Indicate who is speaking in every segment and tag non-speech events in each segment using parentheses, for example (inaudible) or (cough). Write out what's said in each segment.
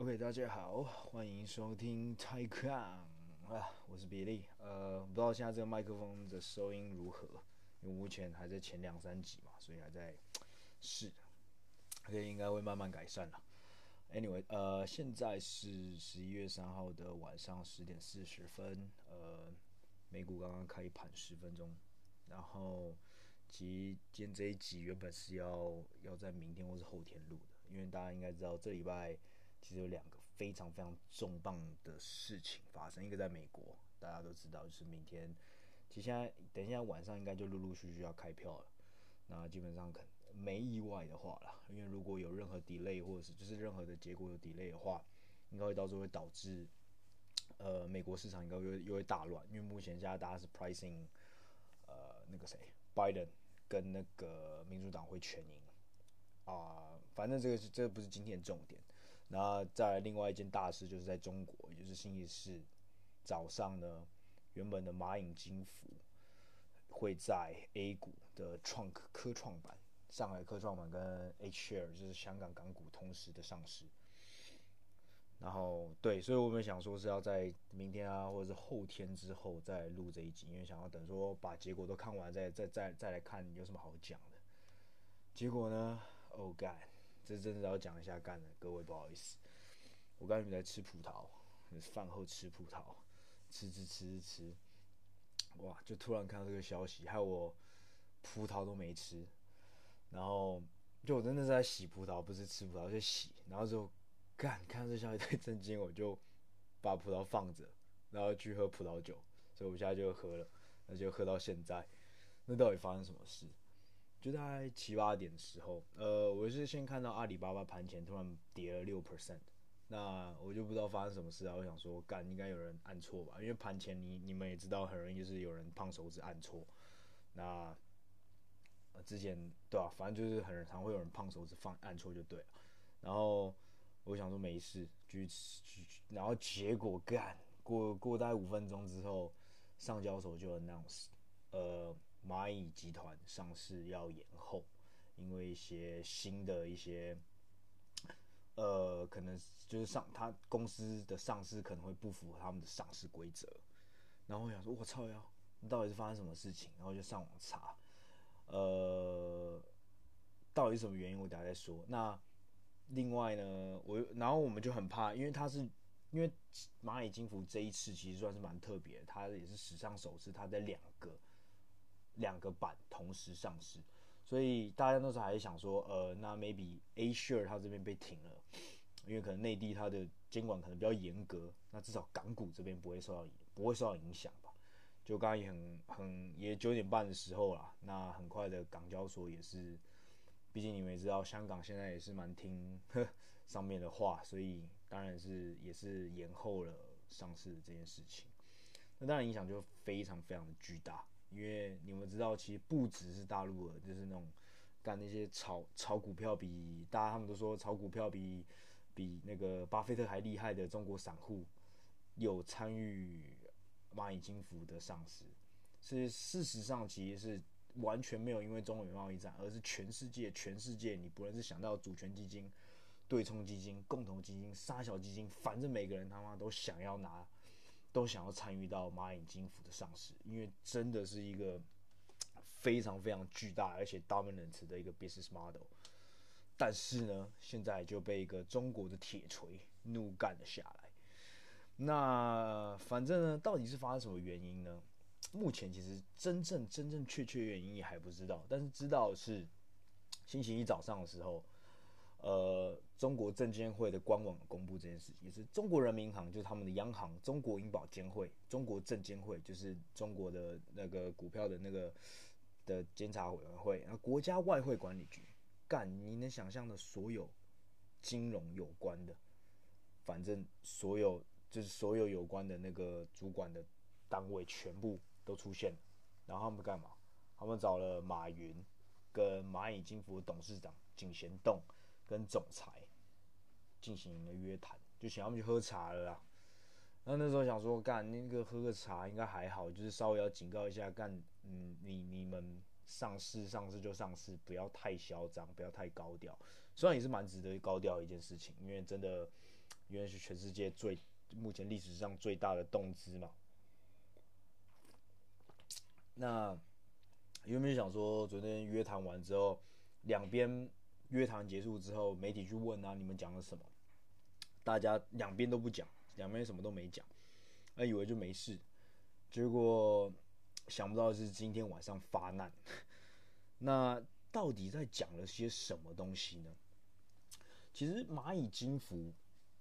Speaker 1: OK，大家好，欢迎收听泰康啊，我是比利。呃，不知道现在这个麦克风的收音如何，因为目前还在前两三集嘛，所以还在试。OK，应该会慢慢改善了。Anyway，呃，现在是十一月三号的晚上十点四十分，呃，美股刚刚开盘十分钟，然后其今天这一集原本是要要在明天或是后天录的，因为大家应该知道这礼拜。其实有两个非常非常重磅的事情发生，一个在美国，大家都知道，就是明天，其实现在等一下晚上应该就陆陆续续要开票了。那基本上可没意外的话啦，因为如果有任何 delay 或者是就是任何的结果有 delay 的话，应该会到时候会导致，呃，美国市场应该又又会大乱，因为目前现在大家是 pricing，呃，那个谁，Biden 跟那个民主党会全赢，啊、反正这个是这个不是今天的重点。那再另外一件大事，就是在中国，也就是星期四早上呢，原本的蚂蚁金服会在 A 股的创科科创板、上海科创板跟 H share 就是香港港股同时的上市。然后对，所以我们想说是要在明天啊，或者是后天之后再录这一集，因为想要等说把结果都看完再再再再来看有什么好讲的。结果呢，Oh God！这真的要讲一下干的，各位不好意思，我刚才在吃葡萄，饭后吃葡萄，吃吃吃吃吃，哇！就突然看到这个消息，害我葡萄都没吃，然后就我真的是在洗葡萄，不是吃葡萄，就洗，然后就干，看到这消息太震惊，我就把葡萄放着，然后去喝葡萄酒，所以我现在就喝了，那就喝到现在，那到底发生什么事？就在七八点的时候，呃，我是先看到阿里巴巴盘前突然跌了六 percent，那我就不知道发生什么事啊。我想说，干应该有人按错吧，因为盘前你你们也知道，很容易就是有人胖手指按错。那之前对吧、啊？反正就是很常会有人胖手指放按错就对了。然后我想说没事，继续吃，然后结果干过过大概五分钟之后，上交所就 announce，呃。蚂蚁集团上市要延后，因为一些新的一些，呃，可能就是上他公司的上市可能会不符合他们的上市规则。然后我想说，我操呀，到底是发生什么事情？然后就上网查，呃，到底是什么原因？我等下再说。那另外呢，我然后我们就很怕，因为他是因为蚂蚁金服这一次其实算是蛮特别，它也是史上首次，它在两个。两个板同时上市，所以大家那时候还是想说，呃，那 maybe A share 它这边被停了，因为可能内地它的监管可能比较严格，那至少港股这边不会受到不会受到影响吧？就刚刚也很很也九点半的时候啦，那很快的港交所也是，毕竟你们也知道，香港现在也是蛮听呵 (laughs) 上面的话，所以当然是也是延后了上市的这件事情，那当然影响就非常非常的巨大。因为你们知道，其实不只是大陆的，就是那种干那些炒炒股票比大家他们都说炒股票比比那个巴菲特还厉害的中国散户，有参与蚂蚁金服的上市。是事实上其实是完全没有因为中美贸易战，而是全世界全世界你不论是想到主权基金、对冲基金、共同基金、杀小基金，反正每个人他妈都想要拿。都想要参与到蚂蚁金服的上市，因为真的是一个非常非常巨大而且 dominant 的一个 business model。但是呢，现在就被一个中国的铁锤怒干了下来。那反正呢，到底是发生什么原因呢？目前其实真正真正确切原因也还不知道，但是知道是星期一早上的时候。呃，中国证监会的官网公布这件事情，也是中国人民银行就是他们的央行，中国银保监会，中国证监会就是中国的那个股票的那个的监察委员会，然后国家外汇管理局，干你能想象的所有金融有关的，反正所有就是所有有关的那个主管的单位全部都出现了，然后他们干嘛？他们找了马云跟蚂蚁金服董事长井贤栋。跟总裁进行了约谈，就请他们去喝茶了啦。那那时候想说，干那个喝个茶应该还好，就是稍微要警告一下，干嗯，你你们上市上市就上市，不要太嚣张，不要太高调。虽然也是蛮值得高调的一件事情，因为真的因为是全世界最目前历史上最大的动资嘛。那原本想说，昨天约谈完之后，两边约谈结束之后，媒体去问啊，你们讲了什么？大家两边都不讲，两边什么都没讲，那以为就没事，结果想不到是今天晚上发难。(laughs) 那到底在讲了些什么东西呢？其实蚂蚁金服，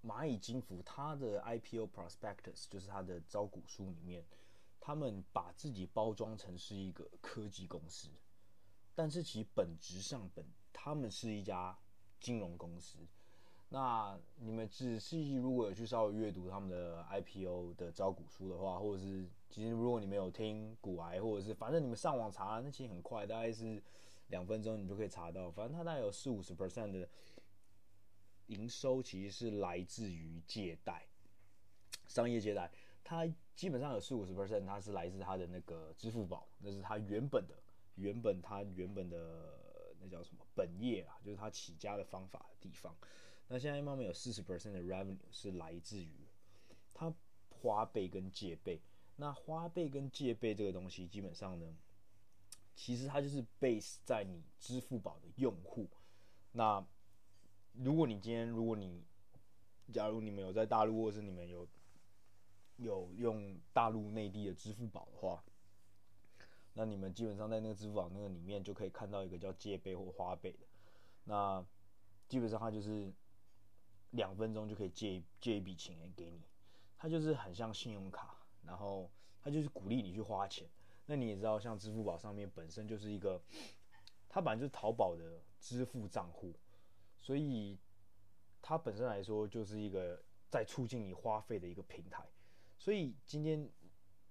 Speaker 1: 蚂蚁金服它的 IPO prospectus 就是它的招股书里面，他们把自己包装成是一个科技公司，但是其本质上本他们是一家金融公司。那你们仔细如果有去稍微阅读他们的 IPO 的招股书的话，或者是其实如果你们有听股癌，或者是反正你们上网查，那其实很快，大概是两分钟你就可以查到。反正它大概有四五十 percent 的营收其实是来自于借贷、商业借贷，它基本上有四五十 percent 它是来自它的那个支付宝，那是它原本的原本它原本的叫什么本业啊，就是它起家的方法的地方。那现在慢慢有四十 percent 的 revenue 是来自于它花呗跟借呗。那花呗跟借呗这个东西，基本上呢，其实它就是 base 在你支付宝的用户。那如果你今天，如果你假如你们有在大陆，或是你们有有用大陆内地的支付宝的话，那你们基本上在那个支付宝那个里面就可以看到一个叫借呗或花呗的。那基本上它就是。两分钟就可以借借一笔钱给你，它就是很像信用卡，然后它就是鼓励你去花钱。那你也知道，像支付宝上面本身就是一个，它本来就是淘宝的支付账户，所以它本身来说就是一个在促进你花费的一个平台。所以今天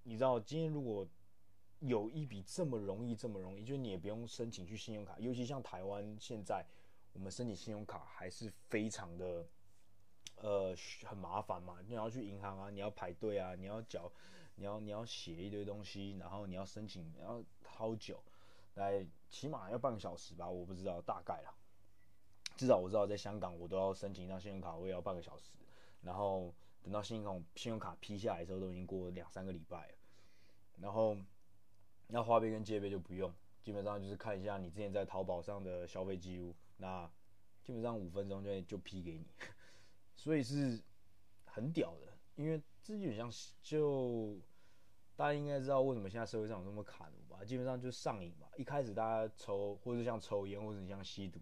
Speaker 1: 你知道，今天如果有一笔这么容易这么容易，就是你也不用申请去信用卡，尤其像台湾现在我们申请信用卡还是非常的。呃，很麻烦嘛，你要去银行啊，你要排队啊，你要缴，你要你要写一堆东西，然后你要申请，然后好久，来起码要半个小时吧，我不知道大概啦，至少我知道在香港，我都要申请一张信用卡，我也要半个小时，然后等到信用卡信用卡批下来的时候，都已经过两三个礼拜了，然后那花呗跟借呗就不用，基本上就是看一下你之前在淘宝上的消费记录，那基本上五分钟就就批给你。(laughs) 所以是很屌的，因为这基本上就大家应该知道为什么现在社会上有那么卡奴吧？基本上就上瘾吧。一开始大家抽，或者像抽烟，或者你像吸毒，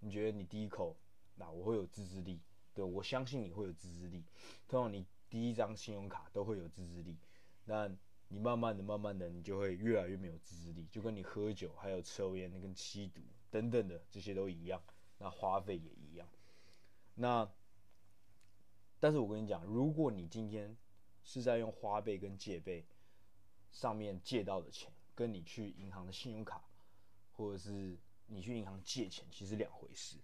Speaker 1: 你觉得你第一口，那我会有自制力，对，我相信你会有自制力。通常你第一张信用卡都会有自制力，那你慢慢的、慢慢的，你就会越来越没有自制力，就跟你喝酒、还有抽烟、那跟吸毒等等的这些都一样，那花费也一样，那。但是我跟你讲，如果你今天是在用花呗跟借呗上面借到的钱，跟你去银行的信用卡，或者是你去银行借钱，其实两回事。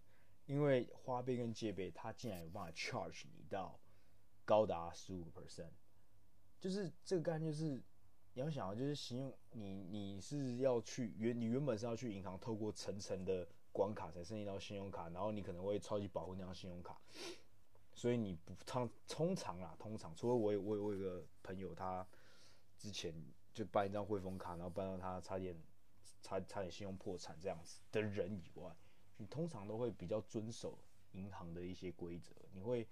Speaker 1: 因为花呗跟借呗，它竟然有办法 charge 你到高达十五个 percent，就是这个概念，就是你要想啊，就是信用你你是要去原你原本是要去银行透过层层的关卡才申请到信用卡，然后你可能会超级保护那张信用卡。所以你不通通常啦，通常除了我有我有我有个朋友，他之前就办一张汇丰卡，然后办到他差点差差点信用破产这样子的人以外，你通常都会比较遵守银行的一些规则，你会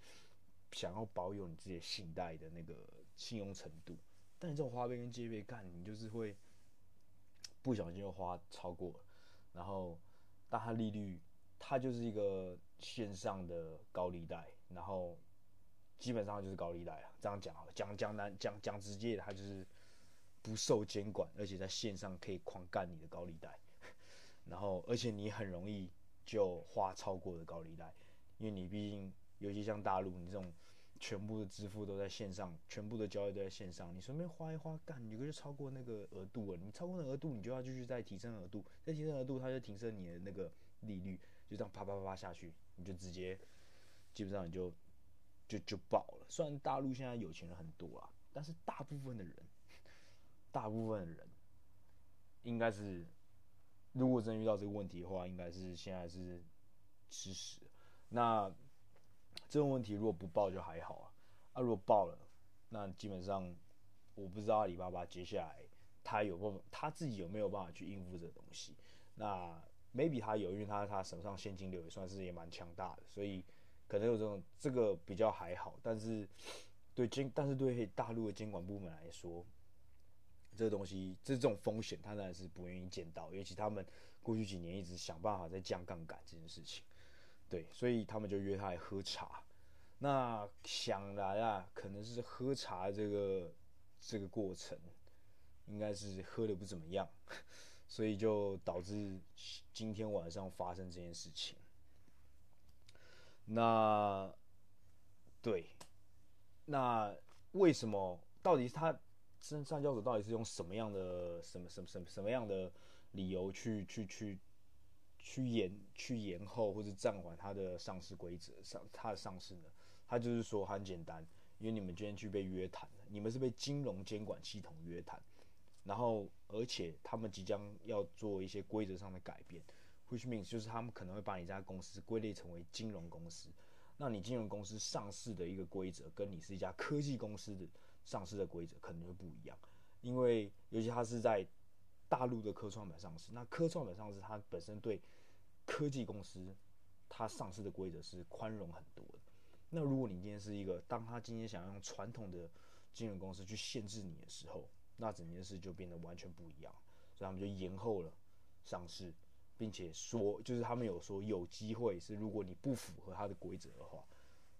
Speaker 1: 想要保有你自己信贷的那个信用程度。但你这种花呗跟借呗干，你就是会不小心就花超过了，然后但它利率它就是一个线上的高利贷。然后基本上就是高利贷啊，这样讲好了，讲讲难讲讲直接，它就是不受监管，而且在线上可以狂干你的高利贷，然后而且你很容易就花超过的高利贷，因为你毕竟尤其像大陆，你这种全部的支付都在线上，全部的交易都在线上，你随便花一花干，你就超过那个额度了，你超过那额度，你就要继续再提升额度，再提升额度，它就提升你的那个利率，就这样啪啪啪啪下去，你就直接。基本上你就就就爆了。虽然大陆现在有钱人很多啊，但是大部分的人，大部分的人，应该是，如果真遇到这个问题的话，应该是现在是吃屎。那这种问题如果不报就还好啊，啊，如果报了，那基本上我不知道阿里巴巴接下来他有办法，他自己有没有办法去应付这个东西。那 maybe 他有，因为他他手上现金流也算是也蛮强大的，所以可能有这种这个比较还好。但是对监，但是对大陆的监管部门来说，这个东西这种风险，他当然是不愿意见到，尤其他们过去几年一直想办法在降杠杆这件事情。对，所以他们就约他来喝茶。那想来啊，可能是喝茶这个这个过程，应该是喝的不怎么样。所以就导致今天晚上发生这件事情。那，对，那为什么？到底是他上上交所到底是用什么样的什么什么什么什么样的理由去去去去延去延后或者暂缓它的上市规则上它的上市呢？他就是说很简单，因为你们今天去被约谈了，你们是被金融监管系统约谈。然后，而且他们即将要做一些规则上的改变，which means 就是他们可能会把你这家公司归类成为金融公司。那你金融公司上市的一个规则，跟你是一家科技公司的上市的规则可能会不一样。因为尤其它是在大陆的科创板上市，那科创板上市它本身对科技公司它上市的规则是宽容很多的。那如果你今天是一个，当他今天想要用传统的金融公司去限制你的时候，那整件事就变得完全不一样，所以他们就延后了上市，并且说，就是他们有说有机会是，如果你不符合他的规则的话，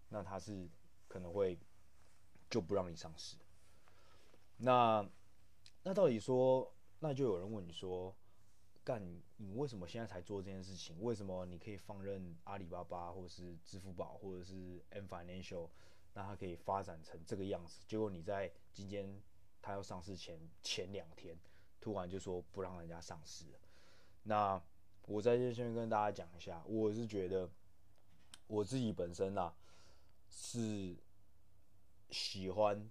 Speaker 1: 那他是可能会就不让你上市。那那到底说，那就有人问你说，干你，为什么现在才做这件事情？为什么你可以放任阿里巴巴或者是支付宝或者是 M Financial，那它可以发展成这个样子？结果你在今天。它要上市前前两天，突然就说不让人家上市了。那我在这先跟大家讲一下，我是觉得我自己本身啊是喜欢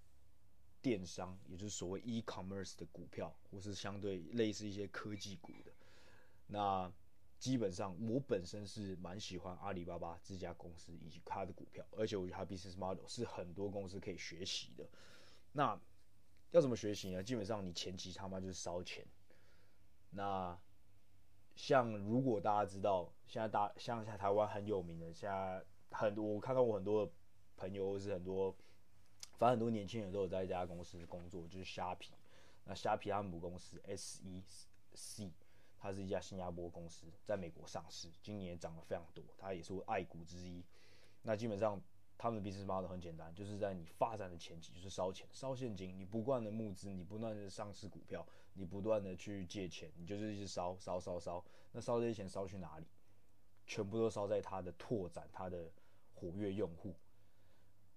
Speaker 1: 电商，也就是所谓 e-commerce 的股票，或是相对类似一些科技股的。那基本上我本身是蛮喜欢阿里巴巴这家公司以及它的股票，而且我觉得它 business model 是很多公司可以学习的。那要怎么学习呢？基本上你前期他妈就是烧钱。那像如果大家知道，现在大像在台湾很有名的，现在很多我看到我很多朋友或是很多，反正很多年轻人都有在一家公司工作，就是虾皮。那虾皮他们母公司 SEC，它是一家新加坡公司，在美国上市，今年涨得非常多，它也是我爱股之一。那基本上。他们的 business model 很简单，就是在你发展的前期就是烧钱、烧现金，你不断的募资，你不断的上市股票，你不断的去借钱，你就是一直烧烧烧烧。那烧这些钱烧去哪里？全部都烧在它的拓展、它的活跃用户。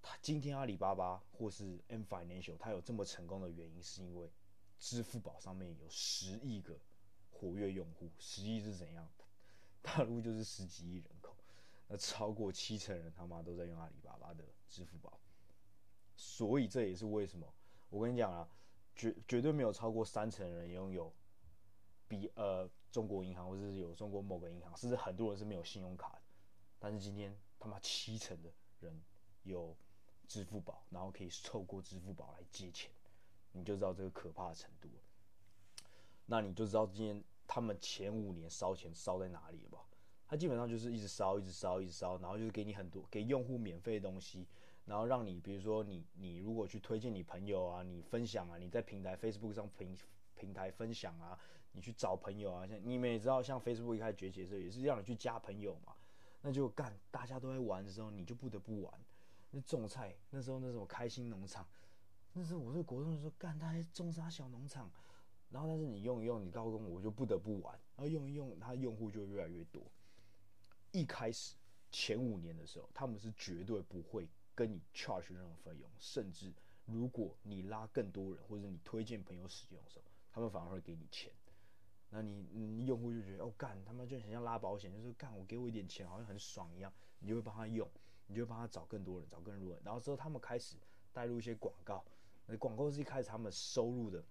Speaker 1: 他今天阿里巴巴或是 M Financial，它有这么成功的原因，是因为支付宝上面有十亿个活跃用户，十亿是怎样？大陆就是十几亿人口。那超过七成人他妈都在用阿里巴巴的支付宝，所以这也是为什么我跟你讲啊，绝绝对没有超过三成人拥有比呃中国银行或者是有中国某个银行，甚至很多人是没有信用卡的，但是今天他妈七成的人有支付宝，然后可以透过支付宝来借钱，你就知道这个可怕的程度了。那你就知道今天他们前五年烧钱烧在哪里了吧？它基本上就是一直烧，一直烧，一直烧，然后就是给你很多给用户免费的东西，然后让你，比如说你你如果去推荐你朋友啊，你分享啊，你在平台 Facebook 上平平台分享啊，你去找朋友啊，像你们也知道，像 Facebook 一开始崛起的时候，也是让你去加朋友嘛，那就干，大家都在玩的时候，你就不得不玩。那种菜那时候那时候开心农场，那时候我在国中的时候干，他还种啥小农场，然后但是你用一用，你高中我就不得不玩，然后用一用，他用户就越来越多。一开始前五年的时候，他们是绝对不会跟你 charge 任何费用，甚至如果你拉更多人或者你推荐朋友使用的时候，他们反而会给你钱。那你你用户就觉得哦干，他们就很像拉保险，就是干我给我一点钱，好像很爽一样，你就会帮他用，你就帮他找更多人，找更多人。然后之后他们开始带入一些广告，那广告是一开始他们收入的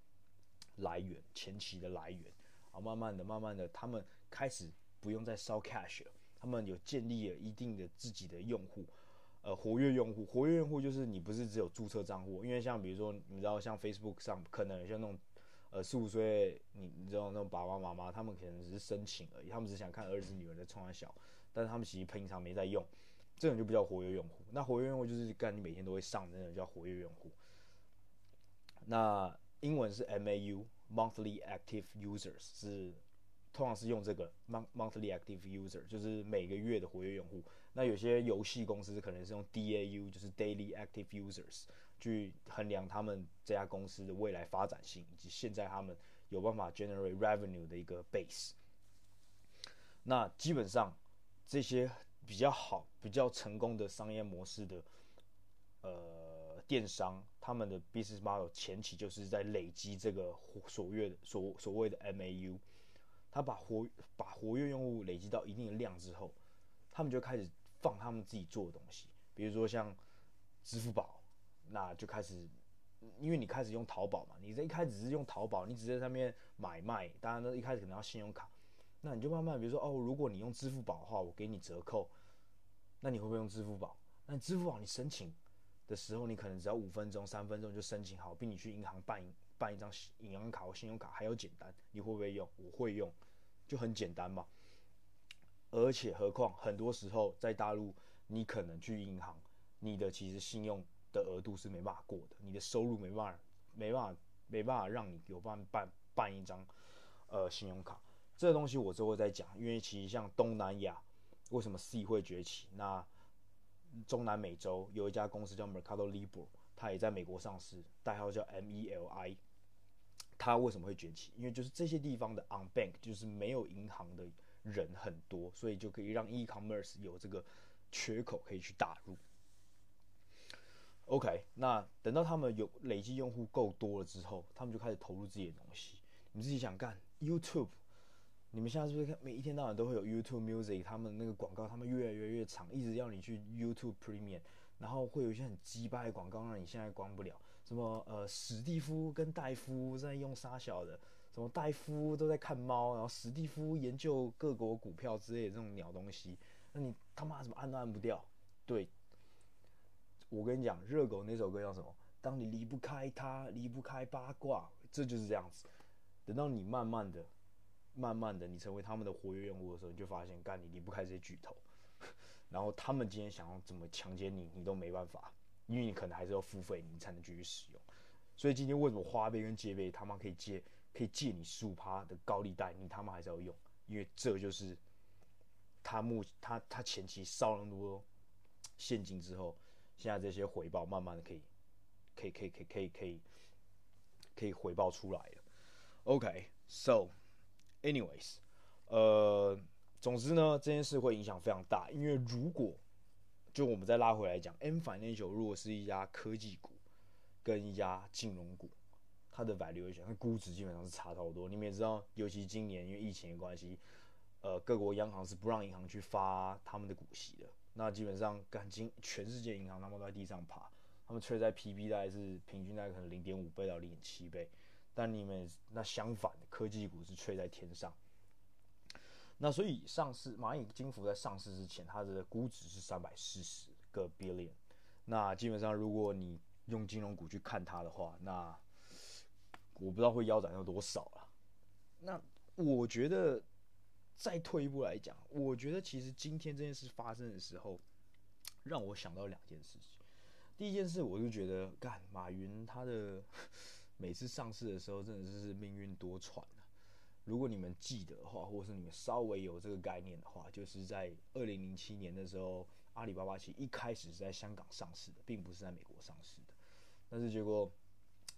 Speaker 1: 来源，前期的来源，然后慢慢的、慢慢的，他们开始不用再烧 cash 了。他们有建立了一定的自己的用户，呃活跃用户，活跃用户就是你不是只有注册账户，因为像比如说你知道像 Facebook 上可能像那种呃四五岁你你知道那种爸爸妈妈，他们可能只是申请而已，他们只想看儿子女儿的冲三小，但是他们其实平常没在用，这种就不叫活跃用户。那活跃用户就是干你每天都会上的那种叫活跃用户。那英文是 MAU，Monthly Active Users 是。通常是用这个 monthly active user，就是每个月的活跃用户。那有些游戏公司可能是用 DAU，就是 daily active users，去衡量他们这家公司的未来发展性，以及现在他们有办法 generate revenue 的一个 base。那基本上这些比较好、比较成功的商业模式的呃电商，他们的 business model 前期就是在累积这个所谓的所所谓的 MAU。他把活把活跃用户累积到一定的量之后，他们就开始放他们自己做的东西，比如说像支付宝，那就开始，因为你开始用淘宝嘛，你这一开始是用淘宝，你只是在上面买卖，当然呢一开始可能要信用卡，那你就慢慢比如说哦，如果你用支付宝的话，我给你折扣，那你会不会用支付宝？那支付宝你申请的时候，你可能只要五分钟、三分钟就申请好，比你去银行办。办一张银行卡或信用卡还要简单，你会不会用？我会用，就很简单嘛。而且何况很多时候在大陆，你可能去银行，你的其实信用的额度是没办法过的，你的收入没办法、没办法、没办法让你有办办办一张呃信用卡。这个东西我之后再讲，因为其实像东南亚为什么 C 会崛起，那中南美洲有一家公司叫 Mercado Libre，它也在美国上市，代号叫 MELI。它为什么会崛起？因为就是这些地方的 unbank 就是没有银行的人很多，所以就可以让 e-commerce 有这个缺口可以去打入。OK，那等到他们有累积用户够多了之后，他们就开始投入自己的东西。你自己想干 YouTube，你们现在是不是看每一天到晚都会有 YouTube Music？他们那个广告，他们越来越越长，一直要你去 YouTube Premium，然后会有一些很鸡巴的广告让你现在关不了。什么呃史蒂夫跟戴夫在用沙小的，什么戴夫都在看猫，然后史蒂夫研究各国股票之类的这种鸟东西，那你他妈怎么按都按不掉？对，我跟你讲，热狗那首歌叫什么？当你离不开他，离不开八卦，这就是这样子。等到你慢慢的、慢慢的，你成为他们的活跃用户的时候，你就发现，干你离不开这些巨头，(laughs) 然后他们今天想要怎么强奸你，你都没办法。因为你可能还是要付费，你才能继续使用。所以今天为什么花呗跟借呗他妈可以借可以借你十五趴的高利贷，你他妈还是要用？因为这就是他目他他前期烧了那么多现金之后，现在这些回报慢慢的可以可以可以可以可以可以可以回报出来了。OK，so anyways，呃，总之呢，这件事会影响非常大，因为如果就我们再拉回来讲，M Financial 如果是一家科技股，跟一家金融股，它的 valuation 它估值基本上是差超多。你们也知道，尤其今年因为疫情的关系，呃，各国央行是不让银行去发他们的股息的。那基本上，感情全世界银行他们都在地上爬，他们吹在 PB 大概是平均大概可能零点五倍到零点七倍，但你们那相反科技股是吹在天上。那所以上市蚂蚁金服在上市之前，它的估值是三百四十个 billion。那基本上如果你用金融股去看它的话，那我不知道会腰斩到多少了。那我觉得再退一步来讲，我觉得其实今天这件事发生的时候，让我想到两件事情。第一件事，我就觉得干马云他的每次上市的时候，真的是命运多舛啊。如果你们记得的话，或者是你们稍微有这个概念的话，就是在二零零七年的时候，阿里巴巴其实一开始是在香港上市的，并不是在美国上市的。但是结果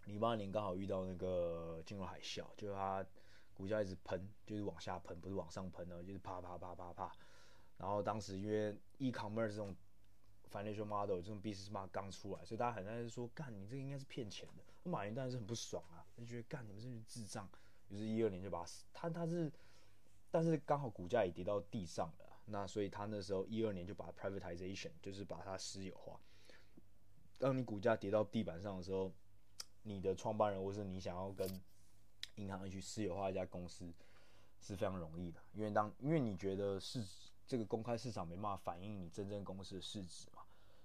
Speaker 1: 零八年刚好遇到那个金融海啸，就是它股价一直喷，就是往下喷，不是往上喷的，就是啪啪啪啪啪。然后当时因为 e-commerce 这种 financial model 这种 business model 刚出来，所以大家很在说，干你这个应该是骗钱的。马云当然是很不爽啊，就觉得干你们这是智障。于是一二年就把它死，他他是，但是刚好股价也跌到地上了，那所以他那时候一二年就把 privatization，就是把它私有化。当你股价跌到地板上的时候，你的创办人或是你想要跟银行去私有化一家公司是非常容易的，因为当因为你觉得市这个公开市场没办法反映你真正公司的市值，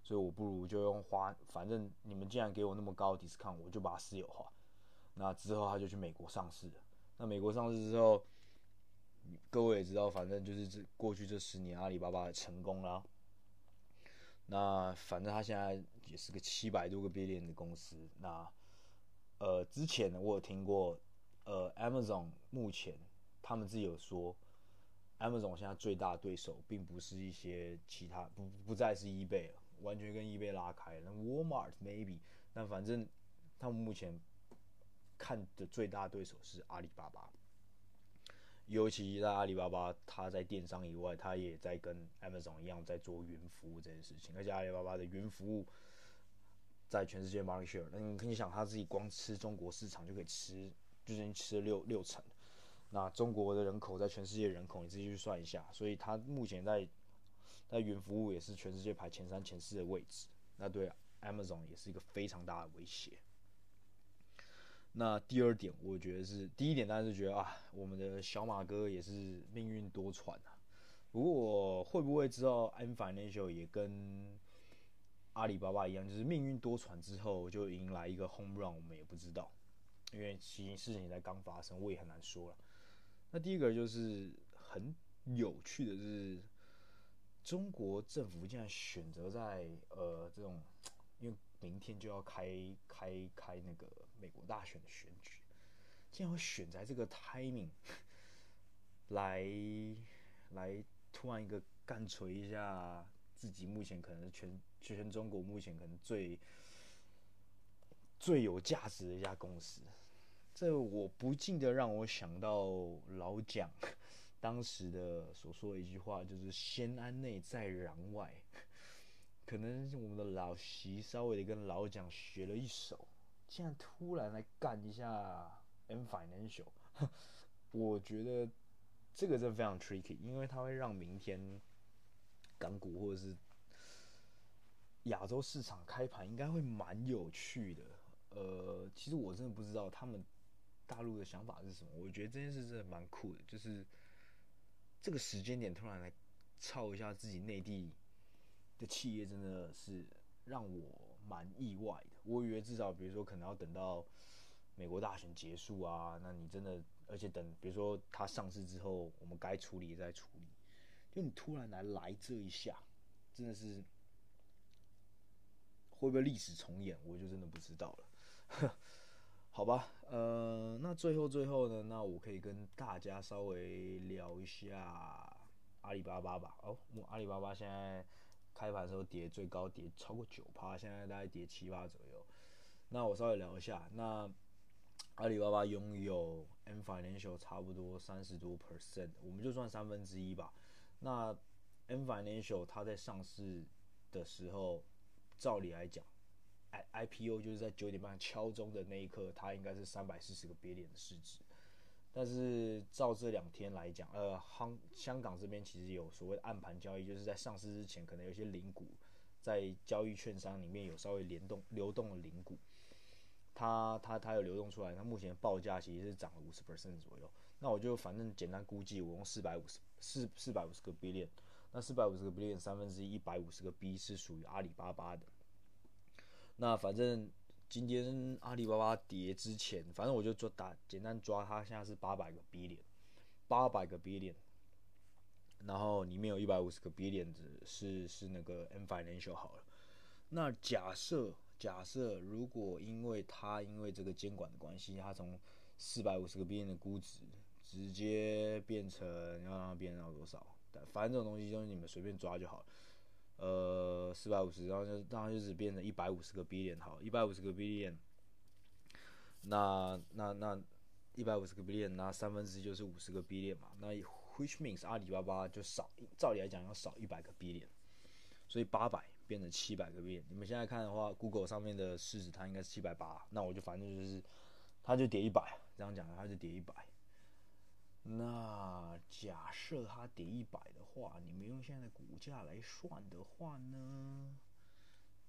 Speaker 1: 所以我不如就用花，反正你们既然给我那么高的 discount，我就把它私有化。那之后他就去美国上市。那美国上市之后，各位也知道，反正就是这过去这十年阿里巴巴的成功啦。那反正他现在也是个七百多个 billion 的公司。那呃，之前呢，我有听过，呃，Amazon 目前他们自己有说，Amazon 现在最大对手并不是一些其他，不不再是 eBay 了，完全跟 eBay 拉开了。Walmart maybe，但反正他们目前看的最大对手是阿里巴巴。尤其在阿里巴巴，它在电商以外，它也在跟 Amazon 一样在做云服务这件事情。而且阿里巴巴的云服务在全世界 market share，那你可以想，他自己光吃中国市场就可以吃，就已经吃了六六成。那中国的人口在全世界人口，你自己去算一下。所以它目前在在云服务也是全世界排前三、前四的位置。那对 Amazon 也是一个非常大的威胁。那第二点，我觉得是第一点，当然是觉得啊，我们的小马哥也是命运多舛啊。不过我会不会知道 Ant Financial 也跟阿里巴巴一样，就是命运多舛之后就迎来一个 home run，我们也不知道，因为其实事情才刚发生，我也很难说了。那第一个就是很有趣的是，中国政府竟然选择在呃这种，因为。明天就要开开开那个美国大选的选举，竟然会选在这个 timing 来来突然一个干锤一下自己目前可能全全中国目前可能最最有价值的一家公司，这我不禁的让我想到老蒋当时的所说的一句话，就是先安内再攘外。(laughs) 可能我们的老习稍微的跟老蒋学了一手，竟然突然来干一下 M Financial，(laughs) 我觉得这个真的非常 tricky，因为它会让明天港股或者是亚洲市场开盘应该会蛮有趣的。呃，其实我真的不知道他们大陆的想法是什么，我觉得这件事真的蛮酷的，就是这个时间点突然来抄一下自己内地。的企业真的是让我蛮意外的。我以为至少，比如说，可能要等到美国大选结束啊，那你真的，而且等，比如说它上市之后，我们该处理再处理。就你突然来来这一下，真的是会不会历史重演，我就真的不知道了。(laughs) 好吧，呃，那最后最后呢，那我可以跟大家稍微聊一下阿里巴巴吧。哦，阿里巴巴现在。开盘时候跌最高跌超过九趴，现在大概跌七趴左右。那我稍微聊一下，那阿里巴巴拥有 Ant Financial 差不多三十多 percent，我们就算三分之一吧。那 Ant Financial 它在上市的时候，照理来讲，I IPO 就是在九点半敲钟的那一刻，它应该是三百四十个 billion 的市值。但是照这两天来讲，呃，香香港这边其实有所谓的暗盘交易，就是在上市之前，可能有些零股在交易券商里面有稍微联动流动的零股，它它它有流动出来，它目前报价其实是涨了五十 percent 左右。那我就反正简单估计，我用四百五十四四百五十个 billion，那四百五十个 billion 三分之一一百五十个 B 是属于阿里巴巴的。那反正。今天阿里巴巴跌之前，反正我就做打简单抓它，现在是八百个 billion，八百个 billion，然后里面有一百五十个 billion 是是那个 Ant Financial 好了。那假设假设如果因为它因为这个监管的关系，它从四百五十个 billion 的估值直接变成要让它变到多少？反正这种东西就是你们随便抓就好了。呃，四百五十，然后就让它就只变成一百五十个 B 链好，一百五十个 B 链那那那一百五十个 B 链那三分之一就是五十个 B 链嘛，那 which means 阿里巴巴就少，照理来讲要少一百个 B 链所以八百变成七百个 B。你们现在看的话，Google 上面的市值它应该是七百八，那我就反正就是，它就跌一百，这样讲它就跌一百。那假设它跌一百的话，你们用现在的股价来算的话呢，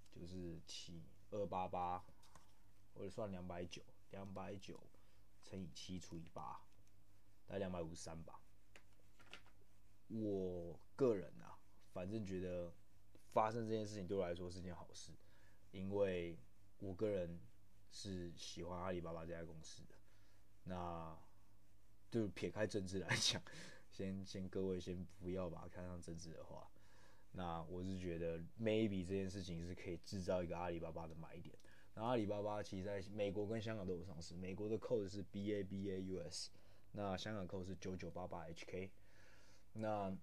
Speaker 1: 就是七二八八，或者算两百九，两百九乘以七除以八，大概两百五十三吧。我个人啊，反正觉得发生这件事情对我来说是件好事，因为我个人是喜欢阿里巴巴这家公司的。那就撇开政治来讲，先先各位先不要把它看上政治的话，那我是觉得 maybe 这件事情是可以制造一个阿里巴巴的买点。那阿里巴巴其实在美国跟香港都有上市，美国的 code 是 BABAUS，那香港 code 是九九八八 HK。那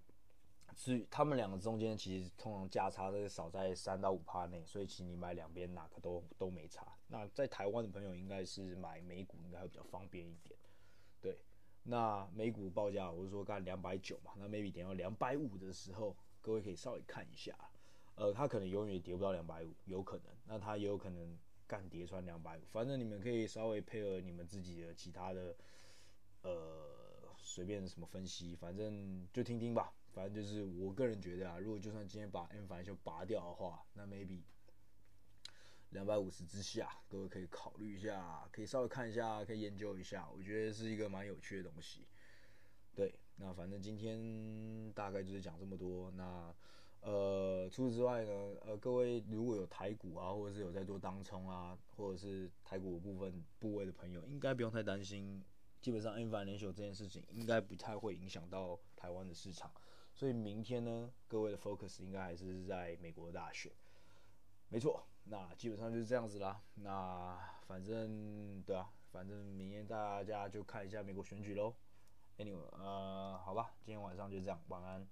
Speaker 1: 至于他们两个中间其实通常价差都是少在三到五趴内，所以其实你买两边哪个都都没差。那在台湾的朋友应该是买美股应该会比较方便一点。那美股报价我是说干两百九嘛，那 maybe 点到两百五的时候，各位可以稍微看一下，呃，它可能永远也跌不到两百五，有可能，那它也有可能干跌穿两百五，反正你们可以稍微配合你们自己的其他的，呃，随便什么分析，反正就听听吧。反正就是我个人觉得啊，如果就算今天把 M 反就拔掉的话，那 maybe 两百五十之下，各位可以考虑一下，可以稍微看一下，可以研究一下，我觉得是一个蛮有趣的东西。对，那反正今天大概就是讲这么多。那呃，除此之外呢，呃，各位如果有台股啊，或者是有在做当冲啊，或者是台股部分部位的朋友，应该不用太担心。基本上 M 反连休这件事情应该不太会影响到台湾的市场。所以明天呢，各位的 focus 应该还是在美国的大选，没错。那基本上就是这样子啦。那反正对啊，反正明天大家就看一下美国选举喽。Anyway，呃，好吧，今天晚上就这样，晚安。